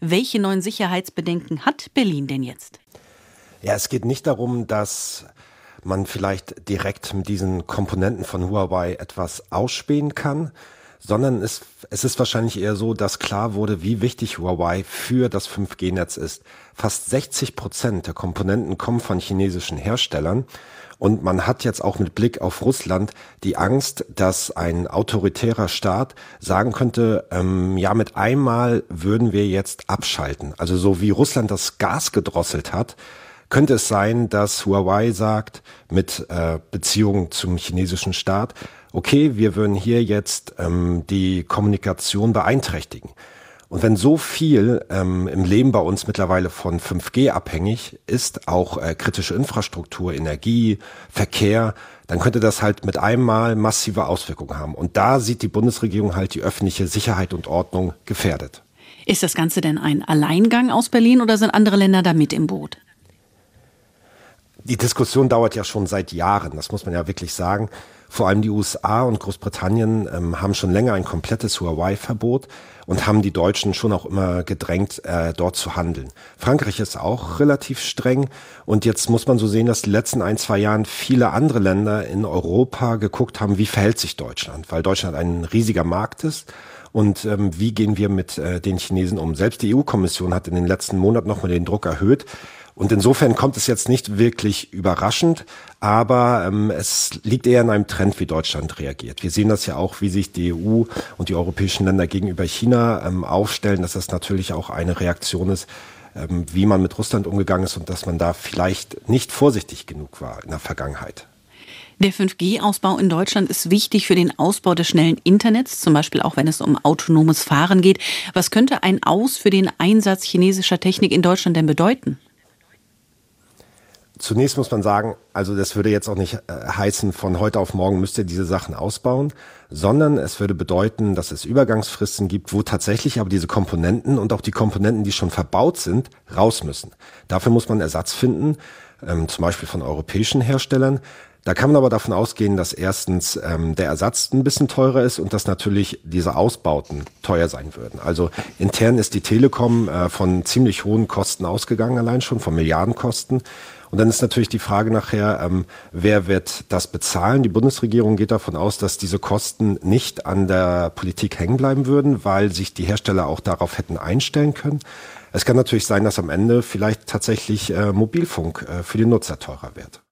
Welche neuen Sicherheitsbedenken hat Berlin denn jetzt? Ja, es geht nicht darum, dass man vielleicht direkt mit diesen Komponenten von Huawei etwas ausspähen kann, sondern es, es ist wahrscheinlich eher so, dass klar wurde, wie wichtig Huawei für das 5G-Netz ist. Fast 60 Prozent der Komponenten kommen von chinesischen Herstellern. Und man hat jetzt auch mit Blick auf Russland die Angst, dass ein autoritärer Staat sagen könnte, ähm, ja, mit einmal würden wir jetzt abschalten. Also so wie Russland das Gas gedrosselt hat, könnte es sein, dass Huawei sagt, mit äh, Beziehungen zum chinesischen Staat, okay, wir würden hier jetzt ähm, die Kommunikation beeinträchtigen. Und wenn so viel ähm, im Leben bei uns mittlerweile von 5G abhängig ist, auch äh, kritische Infrastruktur, Energie, Verkehr, dann könnte das halt mit einmal massive Auswirkungen haben. Und da sieht die Bundesregierung halt die öffentliche Sicherheit und Ordnung gefährdet. Ist das Ganze denn ein Alleingang aus Berlin oder sind andere Länder da mit im Boot? Die Diskussion dauert ja schon seit Jahren, das muss man ja wirklich sagen. Vor allem die USA und Großbritannien ähm, haben schon länger ein komplettes Huawei-Verbot und haben die Deutschen schon auch immer gedrängt, äh, dort zu handeln. Frankreich ist auch relativ streng und jetzt muss man so sehen, dass die letzten ein, zwei Jahren viele andere Länder in Europa geguckt haben, wie verhält sich Deutschland, weil Deutschland ein riesiger Markt ist und ähm, wie gehen wir mit äh, den Chinesen um. Selbst die EU-Kommission hat in den letzten Monaten nochmal den Druck erhöht. Und insofern kommt es jetzt nicht wirklich überraschend, aber ähm, es liegt eher in einem Trend, wie Deutschland reagiert. Wir sehen das ja auch, wie sich die EU und die europäischen Länder gegenüber China ähm, aufstellen, dass das natürlich auch eine Reaktion ist, ähm, wie man mit Russland umgegangen ist und dass man da vielleicht nicht vorsichtig genug war in der Vergangenheit. Der 5G-Ausbau in Deutschland ist wichtig für den Ausbau des schnellen Internets, zum Beispiel auch wenn es um autonomes Fahren geht. Was könnte ein Aus für den Einsatz chinesischer Technik in Deutschland denn bedeuten? Zunächst muss man sagen, also das würde jetzt auch nicht äh, heißen, von heute auf morgen müsst ihr diese Sachen ausbauen, sondern es würde bedeuten, dass es Übergangsfristen gibt, wo tatsächlich aber diese Komponenten und auch die Komponenten, die schon verbaut sind, raus müssen. Dafür muss man Ersatz finden, ähm, zum Beispiel von europäischen Herstellern. Da kann man aber davon ausgehen, dass erstens ähm, der Ersatz ein bisschen teurer ist und dass natürlich diese Ausbauten teuer sein würden. Also intern ist die Telekom äh, von ziemlich hohen Kosten ausgegangen, allein schon von Milliardenkosten. Und dann ist natürlich die Frage nachher, ähm, wer wird das bezahlen? Die Bundesregierung geht davon aus, dass diese Kosten nicht an der Politik hängen bleiben würden, weil sich die Hersteller auch darauf hätten einstellen können. Es kann natürlich sein, dass am Ende vielleicht tatsächlich äh, Mobilfunk äh, für die Nutzer teurer wird.